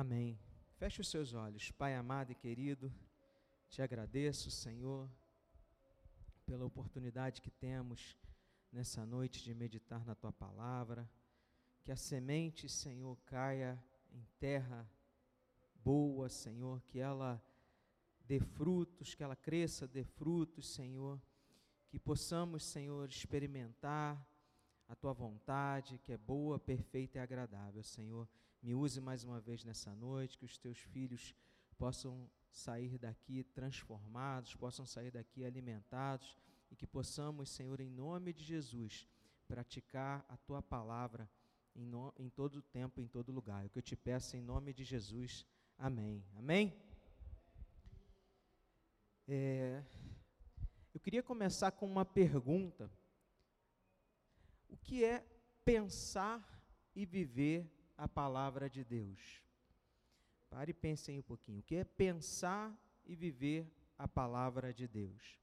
Amém. Feche os seus olhos. Pai amado e querido, te agradeço, Senhor, pela oportunidade que temos nessa noite de meditar na tua palavra. Que a semente, Senhor, caia em terra boa, Senhor, que ela dê frutos, que ela cresça, dê frutos, Senhor. Que possamos, Senhor, experimentar a tua vontade, que é boa, perfeita e agradável, Senhor. Me use mais uma vez nessa noite, que os teus filhos possam sair daqui transformados, possam sair daqui alimentados e que possamos, Senhor, em nome de Jesus, praticar a tua palavra em, no, em todo o tempo, em todo lugar. É o que eu te peço em nome de Jesus. Amém. Amém? É, eu queria começar com uma pergunta. O que é pensar e viver a palavra de Deus? Pare e pense um pouquinho. O que é pensar e viver a palavra de Deus?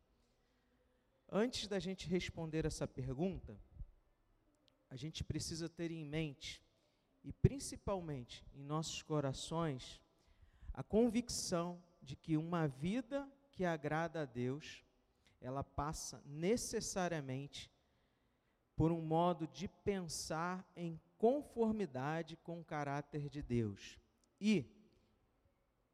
Antes da gente responder essa pergunta, a gente precisa ter em mente, e principalmente em nossos corações, a convicção de que uma vida que agrada a Deus, ela passa necessariamente por um modo de pensar em conformidade com o caráter de Deus. E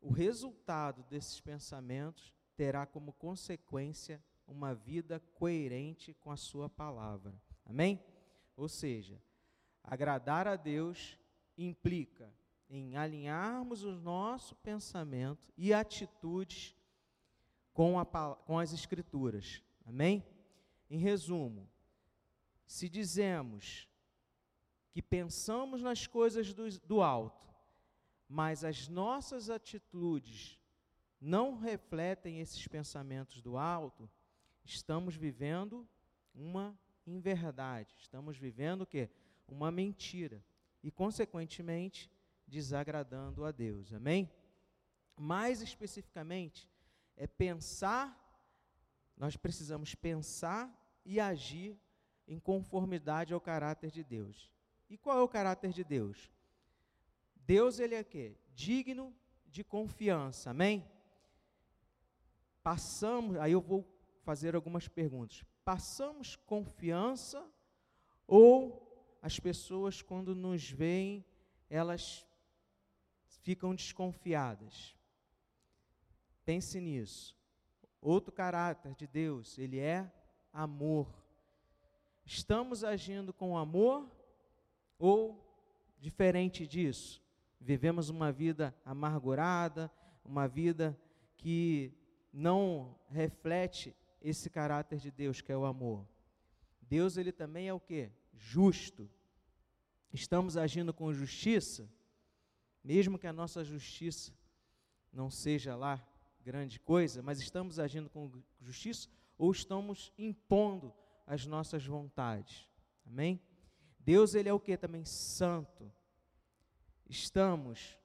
o resultado desses pensamentos terá como consequência uma vida coerente com a Sua palavra. Amém? Ou seja, agradar a Deus implica em alinharmos o nosso pensamento e atitudes com, a, com as Escrituras. Amém? Em resumo, se dizemos que pensamos nas coisas do, do alto, mas as nossas atitudes não refletem esses pensamentos do alto, estamos vivendo uma inverdade, estamos vivendo o quê? Uma mentira e consequentemente desagradando a Deus. Amém? Mais especificamente, é pensar, nós precisamos pensar e agir em conformidade ao caráter de Deus. E qual é o caráter de Deus? Deus ele é quê? Digno de confiança. Amém? Passamos, aí eu vou fazer algumas perguntas. Passamos confiança ou as pessoas quando nos veem, elas ficam desconfiadas? Pense nisso. Outro caráter de Deus, ele é amor. Estamos agindo com amor ou diferente disso? Vivemos uma vida amargurada, uma vida que não reflete esse caráter de Deus, que é o amor. Deus ele também é o que? Justo. Estamos agindo com justiça, mesmo que a nossa justiça não seja lá grande coisa, mas estamos agindo com justiça ou estamos impondo as nossas vontades. Amém? Deus ele é o que também santo. Estamos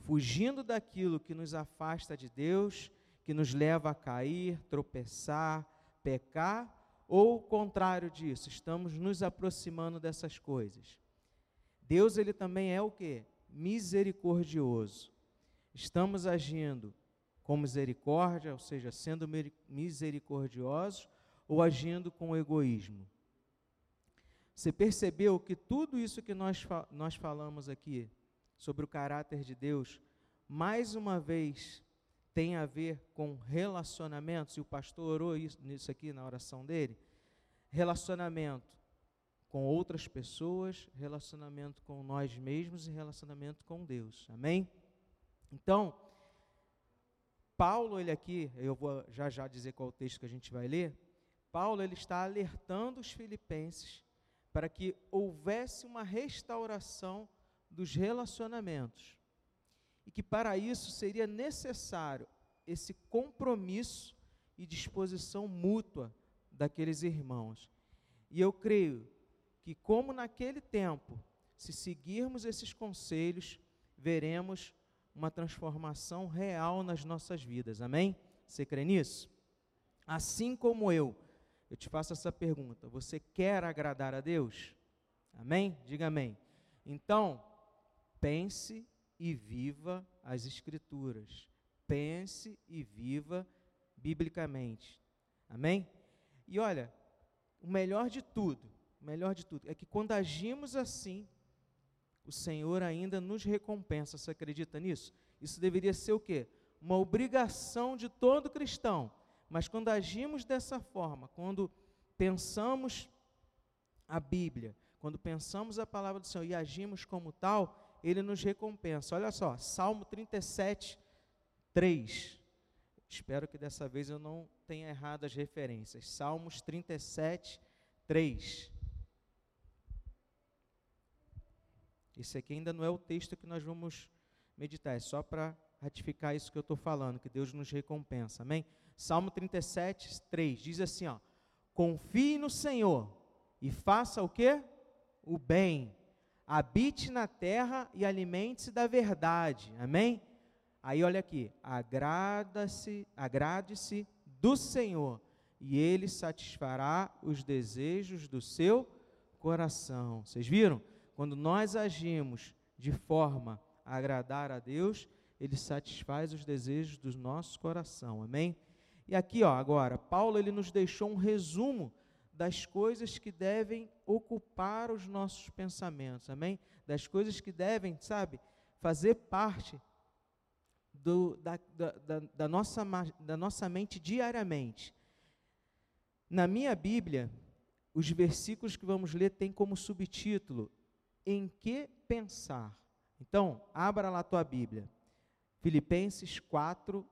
fugindo daquilo que nos afasta de Deus, que nos leva a cair, tropeçar, pecar, ou o contrário disso, estamos nos aproximando dessas coisas. Deus ele também é o que? Misericordioso. Estamos agindo com misericórdia, ou seja, sendo misericordiosos, ou agindo com egoísmo. Você percebeu que tudo isso que nós, nós falamos aqui sobre o caráter de Deus, mais uma vez tem a ver com relacionamentos, e o pastor orou isso, nisso aqui na oração dele. Relacionamento com outras pessoas, relacionamento com nós mesmos e relacionamento com Deus. Amém? Então, Paulo, ele aqui, eu vou já já dizer qual o texto que a gente vai ler. Paulo, ele está alertando os filipenses para que houvesse uma restauração dos relacionamentos. E que para isso seria necessário esse compromisso e disposição mútua daqueles irmãos. E eu creio que, como naquele tempo, se seguirmos esses conselhos, veremos uma transformação real nas nossas vidas. Amém? Você crê nisso? Assim como eu, eu te faço essa pergunta: você quer agradar a Deus? Amém? Diga amém. Então, pense e viva as Escrituras. Pense e viva biblicamente. Amém? E olha, o melhor de tudo, o melhor de tudo, é que quando agimos assim, o Senhor ainda nos recompensa. Você acredita nisso? Isso deveria ser o quê? Uma obrigação de todo cristão. Mas quando agimos dessa forma, quando pensamos a Bíblia, quando pensamos a palavra do Senhor e agimos como tal, ele nos recompensa. Olha só, Salmo 37, 3. Espero que dessa vez eu não tenha errado as referências. Salmos 37, 3. Esse aqui ainda não é o texto que nós vamos meditar, é só para ratificar isso que eu estou falando, que Deus nos recompensa. Amém? Salmo 37, 3 diz assim: ó, confie no Senhor e faça o que? O bem. Habite na terra e alimente-se da verdade. Amém? Aí olha aqui, agrada-se, agrade-se do Senhor, e ele satisfará os desejos do seu coração. Vocês viram? Quando nós agimos de forma a agradar a Deus, ele satisfaz os desejos do nosso coração. Amém? E aqui, ó, agora, Paulo ele nos deixou um resumo das coisas que devem ocupar os nossos pensamentos. Amém? Das coisas que devem, sabe, fazer parte do, da, da, da, nossa, da nossa mente diariamente. Na minha Bíblia, os versículos que vamos ler têm como subtítulo Em que pensar? Então, abra lá a tua Bíblia. Filipenses 4,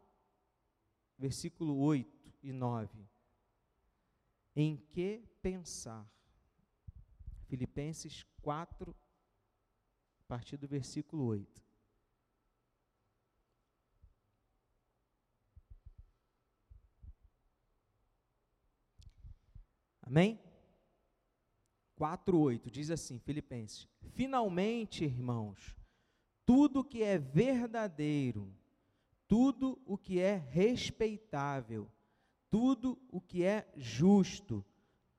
versículo 8 e 9. Em que pensar? Filipenses 4, a partir do versículo 8. Amém? 4:8 diz assim, Filipenses: Finalmente, irmãos, tudo que é verdadeiro, tudo o que é respeitável, tudo o que é justo,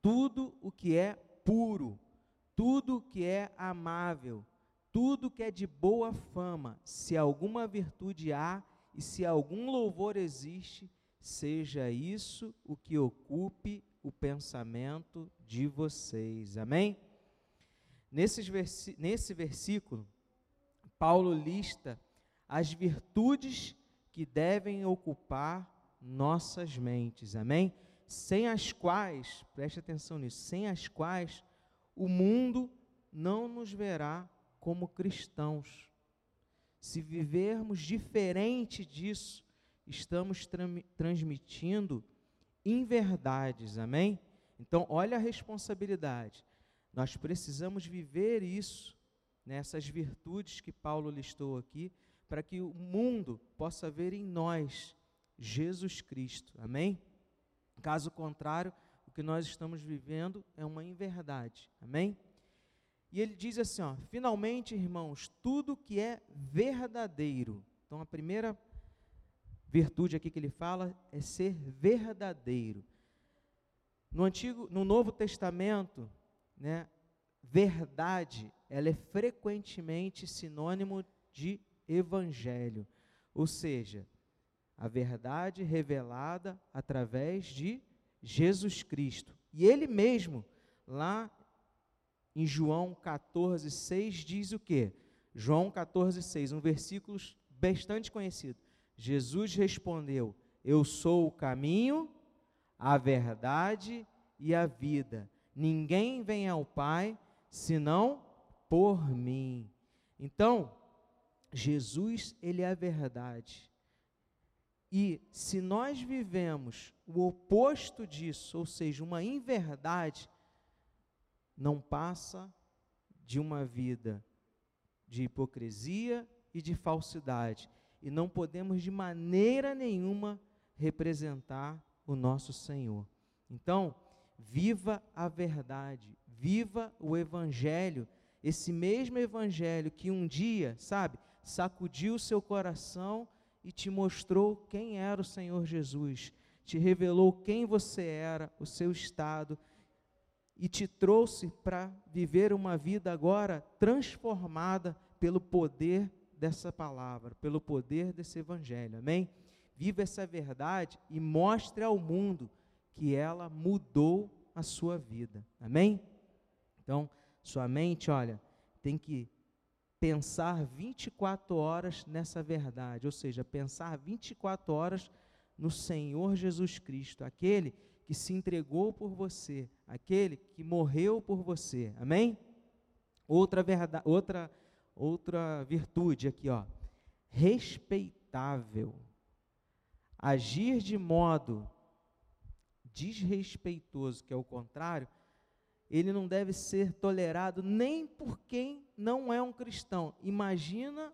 tudo o que é puro, tudo o que é amável, tudo que é de boa fama, se alguma virtude há e se algum louvor existe, seja isso o que ocupe o pensamento de vocês. Amém? Nesse, nesse versículo, Paulo lista as virtudes que devem ocupar nossas mentes. Amém? Sem as quais, preste atenção nisso, sem as quais o mundo não nos verá como cristãos. Se vivermos diferente disso, estamos transmitindo inverdades, amém? Então, olha a responsabilidade. Nós precisamos viver isso, nessas né, virtudes que Paulo listou aqui, para que o mundo possa ver em nós Jesus Cristo, amém? Caso contrário, o que nós estamos vivendo é uma inverdade, amém? E ele diz assim, ó, finalmente, irmãos, tudo que é verdadeiro. Então, a primeira virtude aqui que ele fala é ser verdadeiro. No antigo, no Novo Testamento, né, verdade, ela é frequentemente sinônimo de evangelho, ou seja, a verdade revelada através de Jesus Cristo. E ele mesmo, lá em João 14, 6, diz o quê? João 14, 6, um versículo bastante conhecido. Jesus respondeu: Eu sou o caminho, a verdade e a vida. Ninguém vem ao Pai senão por mim. Então, Jesus, ele é a verdade. E se nós vivemos o oposto disso, ou seja, uma inverdade, não passa de uma vida de hipocrisia e de falsidade e não podemos de maneira nenhuma representar o nosso Senhor. Então, viva a verdade, viva o Evangelho, esse mesmo Evangelho que um dia, sabe, sacudiu o seu coração e te mostrou quem era o Senhor Jesus, te revelou quem você era, o seu estado, e te trouxe para viver uma vida agora transformada pelo poder dessa palavra, pelo poder desse evangelho. Amém? Viva essa verdade e mostre ao mundo que ela mudou a sua vida. Amém? Então, sua mente, olha, tem que pensar 24 horas nessa verdade, ou seja, pensar 24 horas no Senhor Jesus Cristo, aquele que se entregou por você, aquele que morreu por você. Amém? Outra verdade, outra outra virtude aqui, ó. Respeitável. Agir de modo desrespeitoso, que é o contrário, ele não deve ser tolerado nem por quem não é um cristão. Imagina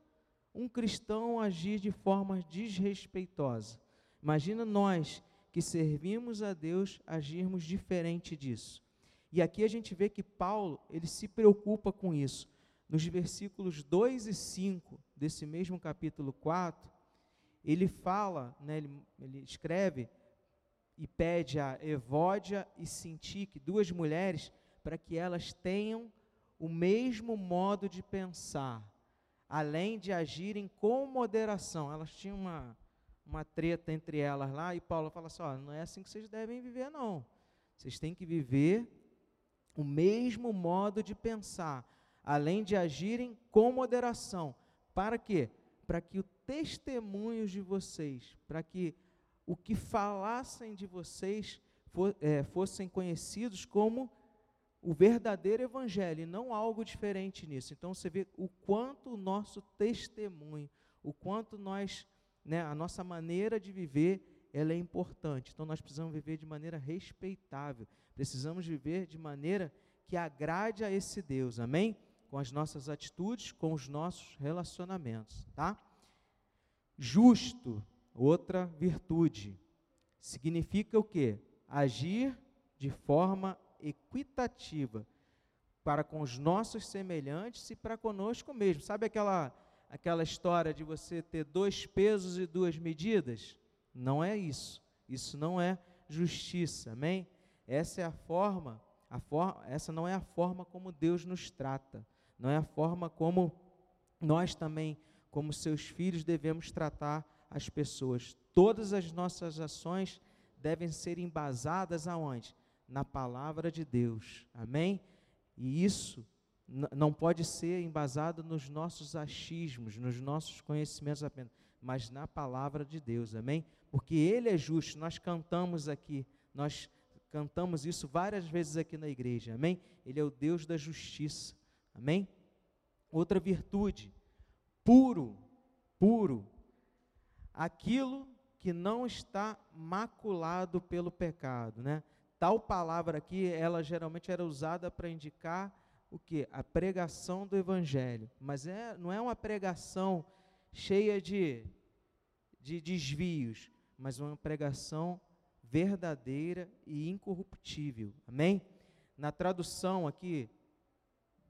um cristão agir de forma desrespeitosa. Imagina nós que servimos a Deus agirmos diferente disso. E aqui a gente vê que Paulo, ele se preocupa com isso. Nos versículos 2 e 5 desse mesmo capítulo 4, ele fala, né, ele, ele escreve e pede a Evódia e Sintique, duas mulheres, para que elas tenham o mesmo modo de pensar, além de agirem com moderação. Elas tinham uma, uma treta entre elas lá, e Paulo fala assim: ó, não é assim que vocês devem viver, não. Vocês têm que viver o mesmo modo de pensar, além de agirem com moderação. Para quê? Para que o testemunho de vocês, para que o que falassem de vocês for, é, fossem conhecidos como o verdadeiro evangelho, e não algo diferente nisso. Então você vê o quanto o nosso testemunho, o quanto nós, né, a nossa maneira de viver, ela é importante. Então nós precisamos viver de maneira respeitável. Precisamos viver de maneira que agrade a esse Deus. Amém? Com as nossas atitudes, com os nossos relacionamentos, tá? Justo, outra virtude. Significa o quê? Agir de forma equitativa para com os nossos semelhantes e para conosco mesmo. Sabe aquela aquela história de você ter dois pesos e duas medidas? Não é isso. Isso não é justiça, amém? Essa é a forma, a for, essa não é a forma como Deus nos trata. Não é a forma como nós também, como seus filhos, devemos tratar as pessoas. Todas as nossas ações devem ser embasadas aonde? Na palavra de Deus. Amém? E isso não pode ser embasado nos nossos achismos, nos nossos conhecimentos apenas, mas na palavra de Deus. Amém? Porque Ele é justo. Nós cantamos aqui, nós cantamos isso várias vezes aqui na igreja. Amém? Ele é o Deus da justiça. Amém? Outra virtude, puro, puro. Aquilo que não está maculado pelo pecado, né? Tal palavra aqui, ela geralmente era usada para indicar o que? A pregação do evangelho. Mas é, não é uma pregação cheia de, de desvios, mas uma pregação verdadeira e incorruptível. Amém? Na tradução aqui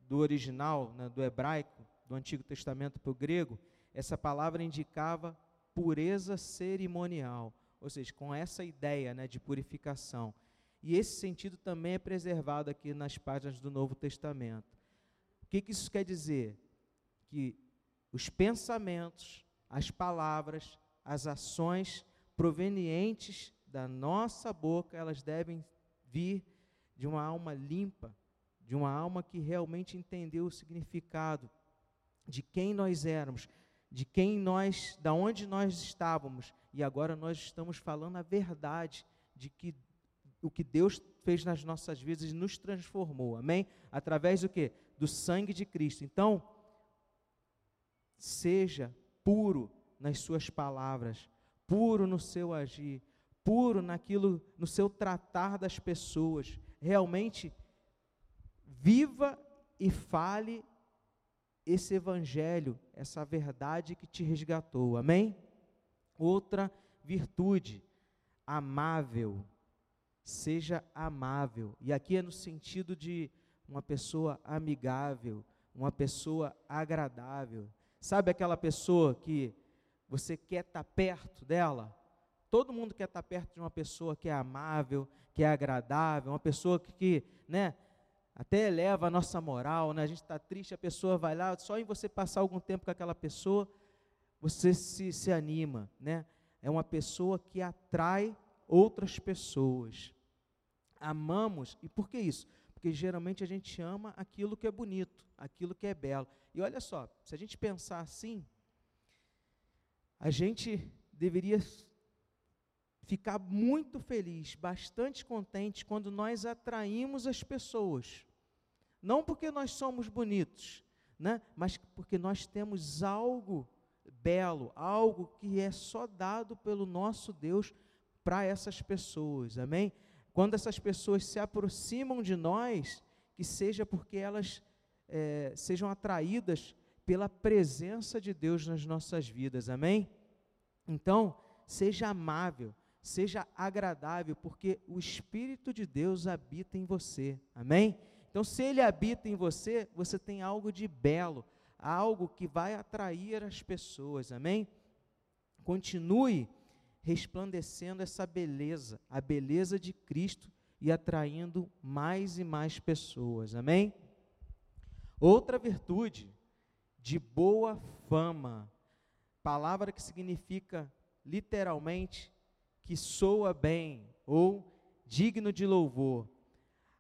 do original, né, do hebraico, do Antigo Testamento para o grego, essa palavra indicava pureza cerimonial, ou seja, com essa ideia né, de purificação. E esse sentido também é preservado aqui nas páginas do Novo Testamento. O que, que isso quer dizer? Que os pensamentos, as palavras, as ações provenientes da nossa boca, elas devem vir de uma alma limpa, de uma alma que realmente entendeu o significado de quem nós éramos, de quem nós, da onde nós estávamos, e agora nós estamos falando a verdade de que o que Deus fez nas nossas vidas e nos transformou. Amém? Através do que? Do sangue de Cristo. Então, seja puro nas suas palavras, puro no seu agir, puro naquilo, no seu tratar das pessoas. Realmente viva e fale esse evangelho, essa verdade que te resgatou. Amém? Outra virtude, amável seja amável. E aqui é no sentido de uma pessoa amigável, uma pessoa agradável. Sabe aquela pessoa que você quer estar perto dela? Todo mundo quer estar perto de uma pessoa que é amável, que é agradável, uma pessoa que, que né, até eleva a nossa moral, né? A gente está triste, a pessoa vai lá, só em você passar algum tempo com aquela pessoa, você se, se anima, né? É uma pessoa que atrai outras pessoas. Amamos, e por que isso? Porque geralmente a gente ama aquilo que é bonito, aquilo que é belo. E olha só, se a gente pensar assim, a gente deveria ficar muito feliz, bastante contente quando nós atraímos as pessoas não porque nós somos bonitos, né? mas porque nós temos algo belo, algo que é só dado pelo nosso Deus para essas pessoas, amém? Quando essas pessoas se aproximam de nós, que seja porque elas é, sejam atraídas pela presença de Deus nas nossas vidas, amém? Então, seja amável, seja agradável, porque o Espírito de Deus habita em você, amém? Então, se ele habita em você, você tem algo de belo, algo que vai atrair as pessoas, amém? Continue resplandecendo essa beleza, a beleza de Cristo e atraindo mais e mais pessoas, amém? Outra virtude, de boa fama, palavra que significa literalmente que soa bem ou digno de louvor.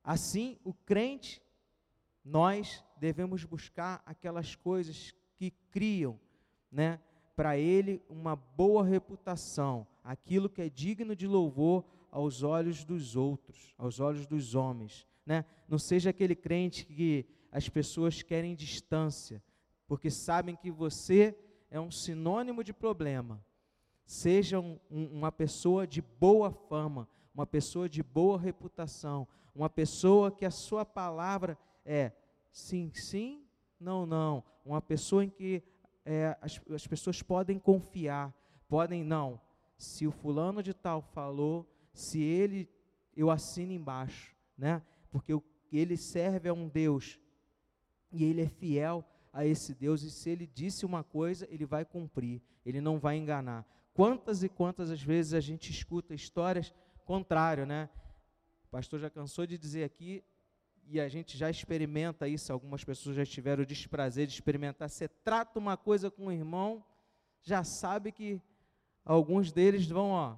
Assim, o crente, nós devemos buscar aquelas coisas que criam, né, para ele uma boa reputação, aquilo que é digno de louvor aos olhos dos outros, aos olhos dos homens, né? Não seja aquele crente que as pessoas querem distância, porque sabem que você é um sinônimo de problema. Seja um, um, uma pessoa de boa fama, uma pessoa de boa reputação, uma pessoa que a sua palavra é sim, sim, não, não. Uma pessoa em que é, as, as pessoas podem confiar, podem, não. Se o fulano de tal falou, se ele, eu assino embaixo, né? Porque ele serve a um Deus e ele é fiel a esse Deus, e se ele disse uma coisa, ele vai cumprir, ele não vai enganar. Quantas e quantas as vezes a gente escuta histórias contrárias, né? O pastor já cansou de dizer aqui, e a gente já experimenta isso, algumas pessoas já tiveram o desprazer de experimentar. Você trata uma coisa com o irmão, já sabe que alguns deles vão, ó,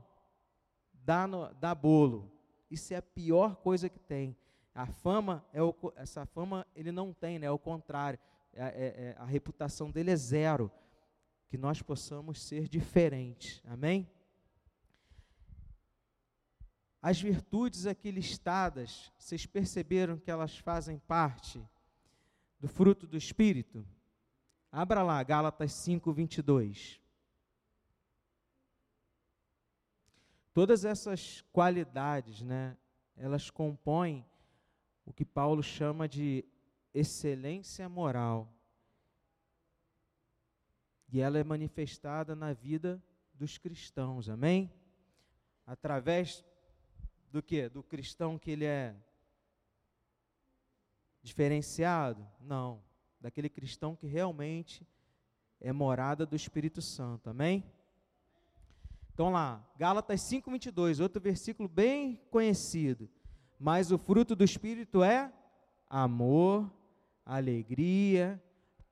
dar, no, dar bolo. Isso é a pior coisa que tem. A fama, é o, essa fama ele não tem, né? é o contrário. É, é, é, a reputação dele é zero. Que nós possamos ser diferentes. Amém? As virtudes aqui listadas, vocês perceberam que elas fazem parte do fruto do Espírito? Abra lá, Gálatas 5, 22. Todas essas qualidades, né, elas compõem o que Paulo chama de excelência moral. E ela é manifestada na vida dos cristãos, amém? Através do que? Do cristão que ele é diferenciado? Não. Daquele cristão que realmente é morada do Espírito Santo. Amém? Então lá, Gálatas 5:22, outro versículo bem conhecido. Mas o fruto do espírito é amor, alegria,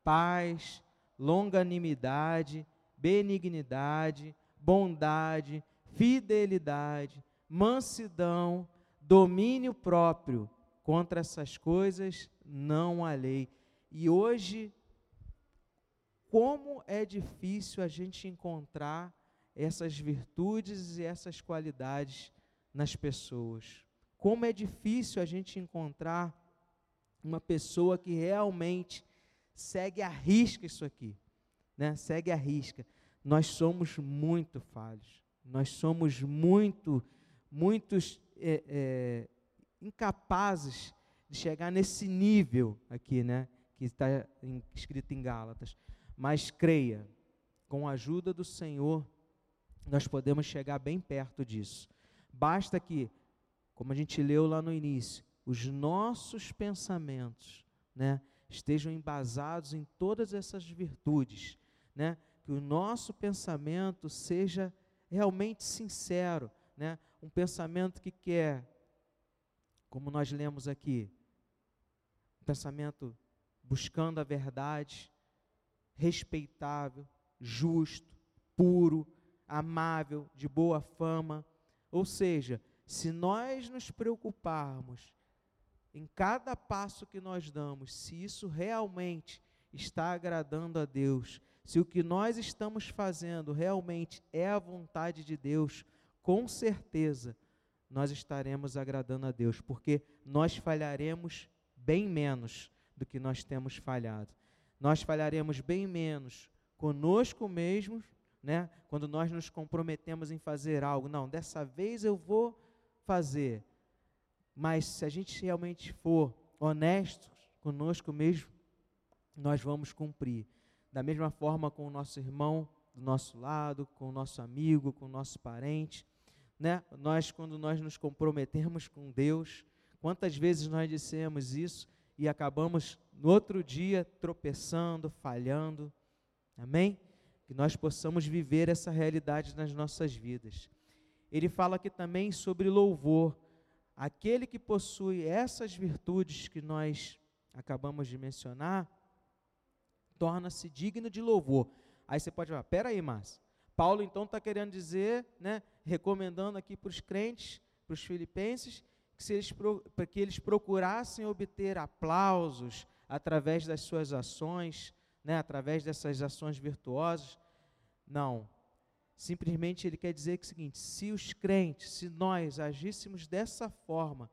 paz, longanimidade, benignidade, bondade, fidelidade, mansidão, domínio próprio. Contra essas coisas não há lei. E hoje, como é difícil a gente encontrar essas virtudes e essas qualidades nas pessoas. Como é difícil a gente encontrar uma pessoa que realmente segue a risca isso aqui, né? Segue a risca. Nós somos muito falhos. Nós somos muito muitos é, é, incapazes de chegar nesse nível aqui, né, que está escrito em Gálatas. Mas creia, com a ajuda do Senhor, nós podemos chegar bem perto disso. Basta que, como a gente leu lá no início, os nossos pensamentos, né, estejam embasados em todas essas virtudes, né, que o nosso pensamento seja realmente sincero, né, um pensamento que quer, como nós lemos aqui, pensamento buscando a verdade, respeitável, justo, puro, amável, de boa fama. Ou seja, se nós nos preocuparmos em cada passo que nós damos, se isso realmente está agradando a Deus, se o que nós estamos fazendo realmente é a vontade de Deus, com certeza nós estaremos agradando a Deus, porque nós falharemos bem menos do que nós temos falhado. Nós falharemos bem menos conosco mesmos, né? Quando nós nos comprometemos em fazer algo, não, dessa vez eu vou fazer. Mas se a gente realmente for honestos conosco mesmo, nós vamos cumprir. Da mesma forma com o nosso irmão do nosso lado, com o nosso amigo, com o nosso parente, né? Nós quando nós nos comprometemos com Deus, quantas vezes nós dissemos isso e acabamos no outro dia tropeçando, falhando. Amém? Que nós possamos viver essa realidade nas nossas vidas. Ele fala aqui também sobre louvor. Aquele que possui essas virtudes que nós acabamos de mencionar, torna-se digno de louvor. Aí você pode falar, peraí, Márcio, Paulo então está querendo dizer, né, recomendando aqui para os crentes, para os filipenses, que, se eles, que eles procurassem obter aplausos através das suas ações, né, através dessas ações virtuosas. Não, Simplesmente ele quer dizer que é o seguinte: se os crentes, se nós agíssemos dessa forma,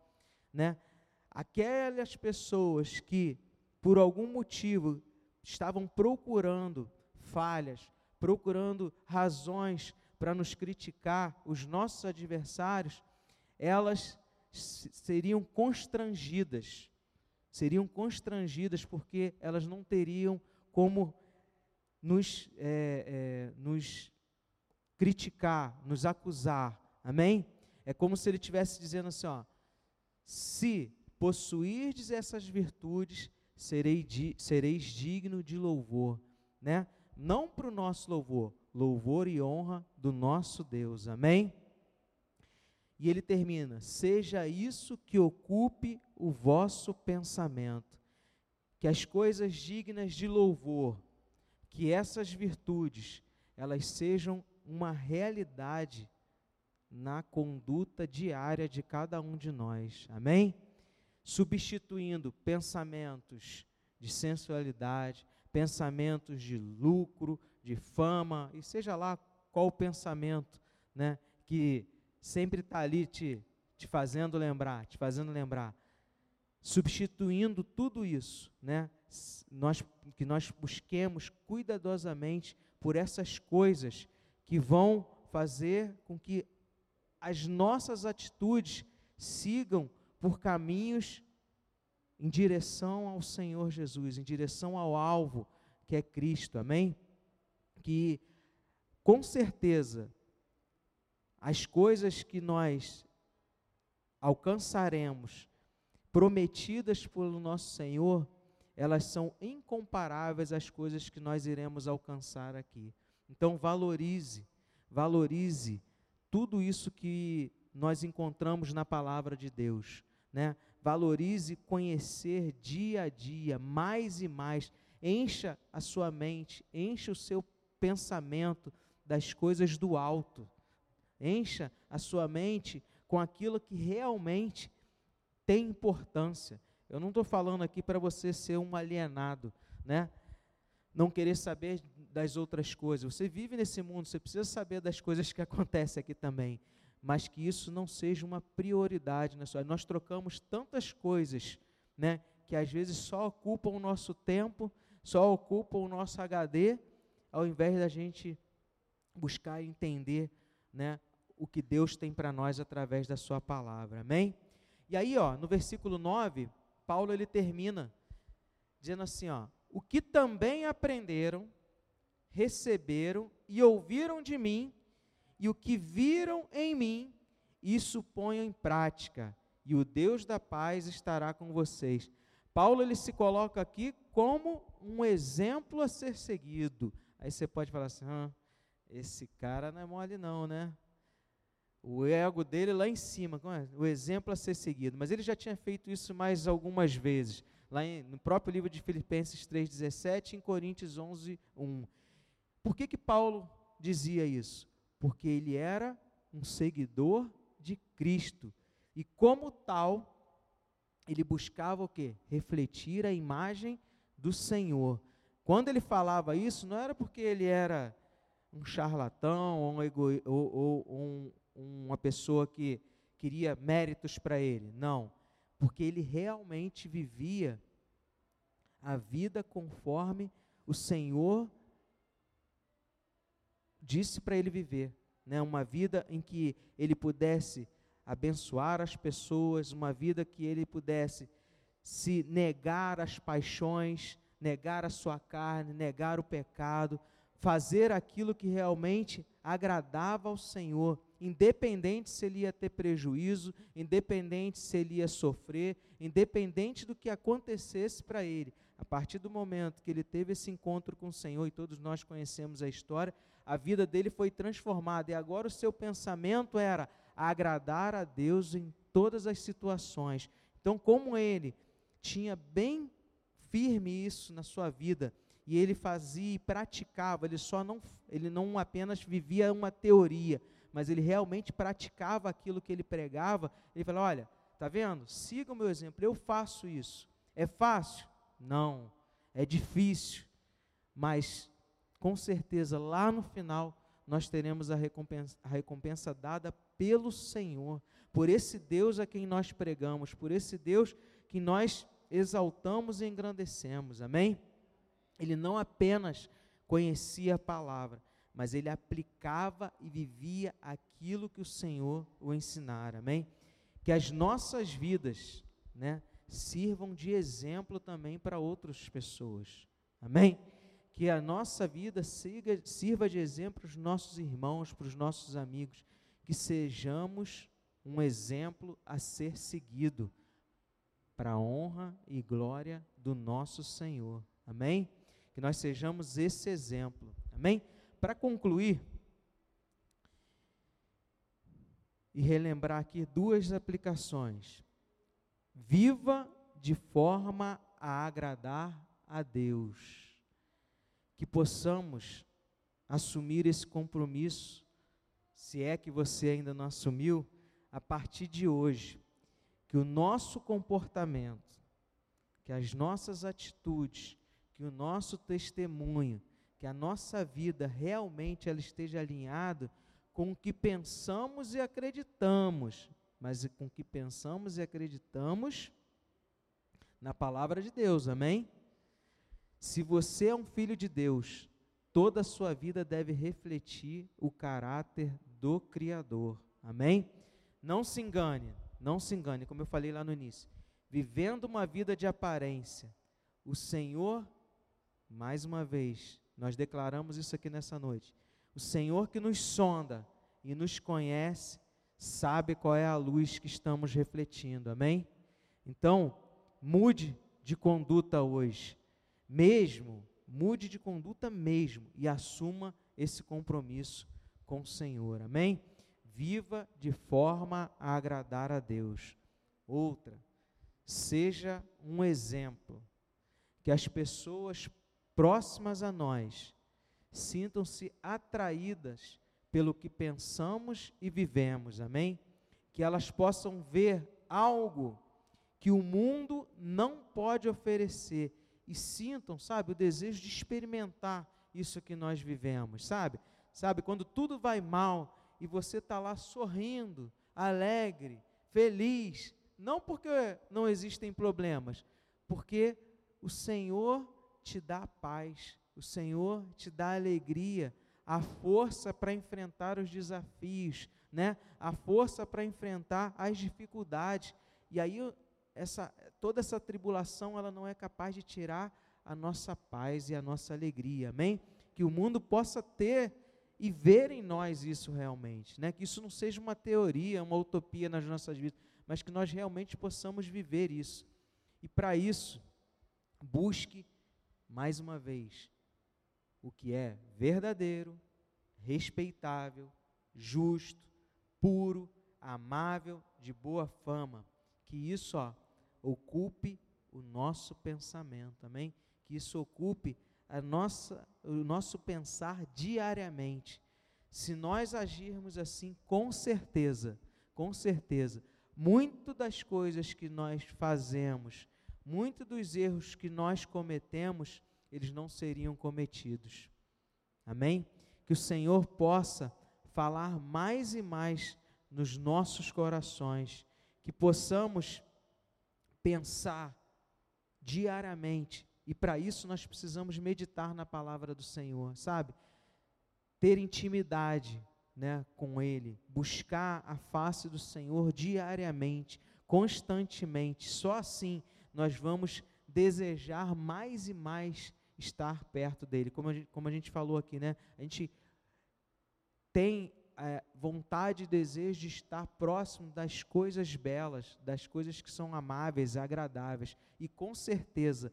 né, aquelas pessoas que por algum motivo estavam procurando falhas, procurando razões para nos criticar, os nossos adversários, elas seriam constrangidas, seriam constrangidas porque elas não teriam como nos, é, é, nos criticar, nos acusar. Amém? É como se ele estivesse dizendo assim, ó, se possuirdes essas virtudes, di, sereis digno de louvor, né? Não para o nosso louvor, louvor e honra do nosso Deus. Amém? E ele termina: seja isso que ocupe o vosso pensamento, que as coisas dignas de louvor, que essas virtudes, elas sejam uma realidade na conduta diária de cada um de nós. Amém? Substituindo pensamentos de sensualidade, pensamentos de lucro, de fama, e seja lá qual o pensamento, né, que sempre está ali te, te fazendo lembrar, te fazendo lembrar. Substituindo tudo isso, né, nós, que nós busquemos cuidadosamente por essas coisas que vão fazer com que as nossas atitudes sigam por caminhos em direção ao Senhor Jesus, em direção ao alvo que é Cristo, amém? Que com certeza as coisas que nós alcançaremos prometidas pelo nosso Senhor, elas são incomparáveis às coisas que nós iremos alcançar aqui. Então valorize, valorize tudo isso que nós encontramos na palavra de Deus, né? Valorize conhecer dia a dia, mais e mais. Encha a sua mente, encha o seu pensamento das coisas do alto. Encha a sua mente com aquilo que realmente tem importância. Eu não estou falando aqui para você ser um alienado, né? Não querer saber das outras coisas. Você vive nesse mundo, você precisa saber das coisas que acontecem aqui também, mas que isso não seja uma prioridade na sua. Nós trocamos tantas coisas, né, que às vezes só ocupam o nosso tempo, só ocupam o nosso HD, ao invés da gente buscar entender, né, o que Deus tem para nós através da sua palavra. Amém? E aí, ó, no versículo 9, Paulo ele termina dizendo assim, ó: "O que também aprenderam receberam e ouviram de mim, e o que viram em mim, isso ponham em prática, e o Deus da paz estará com vocês. Paulo ele se coloca aqui como um exemplo a ser seguido. Aí você pode falar assim: ah, esse cara não é mole, não, né? O ego dele lá em cima, é? o exemplo a ser seguido. Mas ele já tinha feito isso mais algumas vezes. lá em, no próprio livro de Filipenses 3,17 em Coríntios 11, 1. Por que, que Paulo dizia isso? Porque ele era um seguidor de Cristo. E como tal, ele buscava o quê? Refletir a imagem do Senhor. Quando ele falava isso, não era porque ele era um charlatão ou, um ego, ou, ou um, uma pessoa que queria méritos para ele. Não. Porque ele realmente vivia a vida conforme o Senhor disse para ele viver. Né? Uma vida em que ele pudesse abençoar as pessoas, uma vida que ele pudesse se negar às paixões, negar a sua carne, negar o pecado, fazer aquilo que realmente agradava ao Senhor, independente se ele ia ter prejuízo, independente se ele ia sofrer, independente do que acontecesse para ele. A partir do momento que ele teve esse encontro com o Senhor, e todos nós conhecemos a história, a vida dele foi transformada, e agora o seu pensamento era: agradar a Deus em todas as situações. Então, como ele tinha bem firme isso na sua vida, e ele fazia e praticava, ele só não ele não apenas vivia uma teoria, mas ele realmente praticava aquilo que ele pregava. Ele falou: "Olha, tá vendo? Siga o meu exemplo. Eu faço isso. É fácil? Não. É difícil. Mas com certeza lá no final nós teremos a recompensa, a recompensa dada pelo Senhor, por esse Deus a quem nós pregamos, por esse Deus que nós exaltamos e engrandecemos. Amém? Ele não apenas conhecia a palavra, mas ele aplicava e vivia aquilo que o Senhor o ensinara. Amém? Que as nossas vidas, né, sirvam de exemplo também para outras pessoas. Amém? Que a nossa vida siga, sirva de exemplo para os nossos irmãos, para os nossos amigos, que sejamos um exemplo a ser seguido para a honra e glória do nosso Senhor. Amém? Que nós sejamos esse exemplo. Amém? Para concluir e relembrar aqui duas aplicações. Viva de forma a agradar a Deus que possamos assumir esse compromisso, se é que você ainda não assumiu, a partir de hoje, que o nosso comportamento, que as nossas atitudes, que o nosso testemunho, que a nossa vida realmente ela esteja alinhado com o que pensamos e acreditamos, mas com o que pensamos e acreditamos na palavra de Deus, amém? Se você é um filho de Deus, toda a sua vida deve refletir o caráter do Criador. Amém? Não se engane, não se engane, como eu falei lá no início. Vivendo uma vida de aparência, o Senhor, mais uma vez, nós declaramos isso aqui nessa noite. O Senhor que nos sonda e nos conhece, sabe qual é a luz que estamos refletindo. Amém? Então, mude de conduta hoje mesmo, mude de conduta mesmo e assuma esse compromisso com o Senhor. Amém? Viva de forma a agradar a Deus. Outra, seja um exemplo que as pessoas próximas a nós sintam-se atraídas pelo que pensamos e vivemos. Amém? Que elas possam ver algo que o mundo não pode oferecer e sintam, sabe, o desejo de experimentar isso que nós vivemos, sabe? Sabe, quando tudo vai mal e você está lá sorrindo, alegre, feliz, não porque não existem problemas, porque o Senhor te dá paz, o Senhor te dá alegria, a força para enfrentar os desafios, né? A força para enfrentar as dificuldades. E aí essa, toda essa tribulação ela não é capaz de tirar a nossa paz e a nossa alegria, amém? Que o mundo possa ter e ver em nós isso realmente, né? Que isso não seja uma teoria, uma utopia nas nossas vidas, mas que nós realmente possamos viver isso. E para isso, busque mais uma vez o que é verdadeiro, respeitável, justo, puro, amável, de boa fama. Que isso, ó, ocupe o nosso pensamento, amém? Que isso ocupe a nossa, o nosso pensar diariamente. Se nós agirmos assim, com certeza, com certeza, muito das coisas que nós fazemos, muito dos erros que nós cometemos, eles não seriam cometidos. Amém? Que o Senhor possa falar mais e mais nos nossos corações, que possamos pensar diariamente, e para isso nós precisamos meditar na palavra do Senhor, sabe? Ter intimidade, né, com Ele, buscar a face do Senhor diariamente, constantemente. Só assim nós vamos desejar mais e mais estar perto dele. Como a gente, como a gente falou aqui, né? A gente tem é, vontade e desejo de estar próximo das coisas belas, das coisas que são amáveis, agradáveis. E com certeza,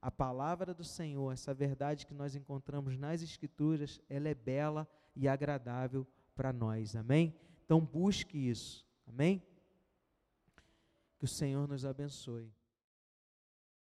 a palavra do Senhor, essa verdade que nós encontramos nas Escrituras, ela é bela e agradável para nós. Amém? Então busque isso. Amém? Que o Senhor nos abençoe.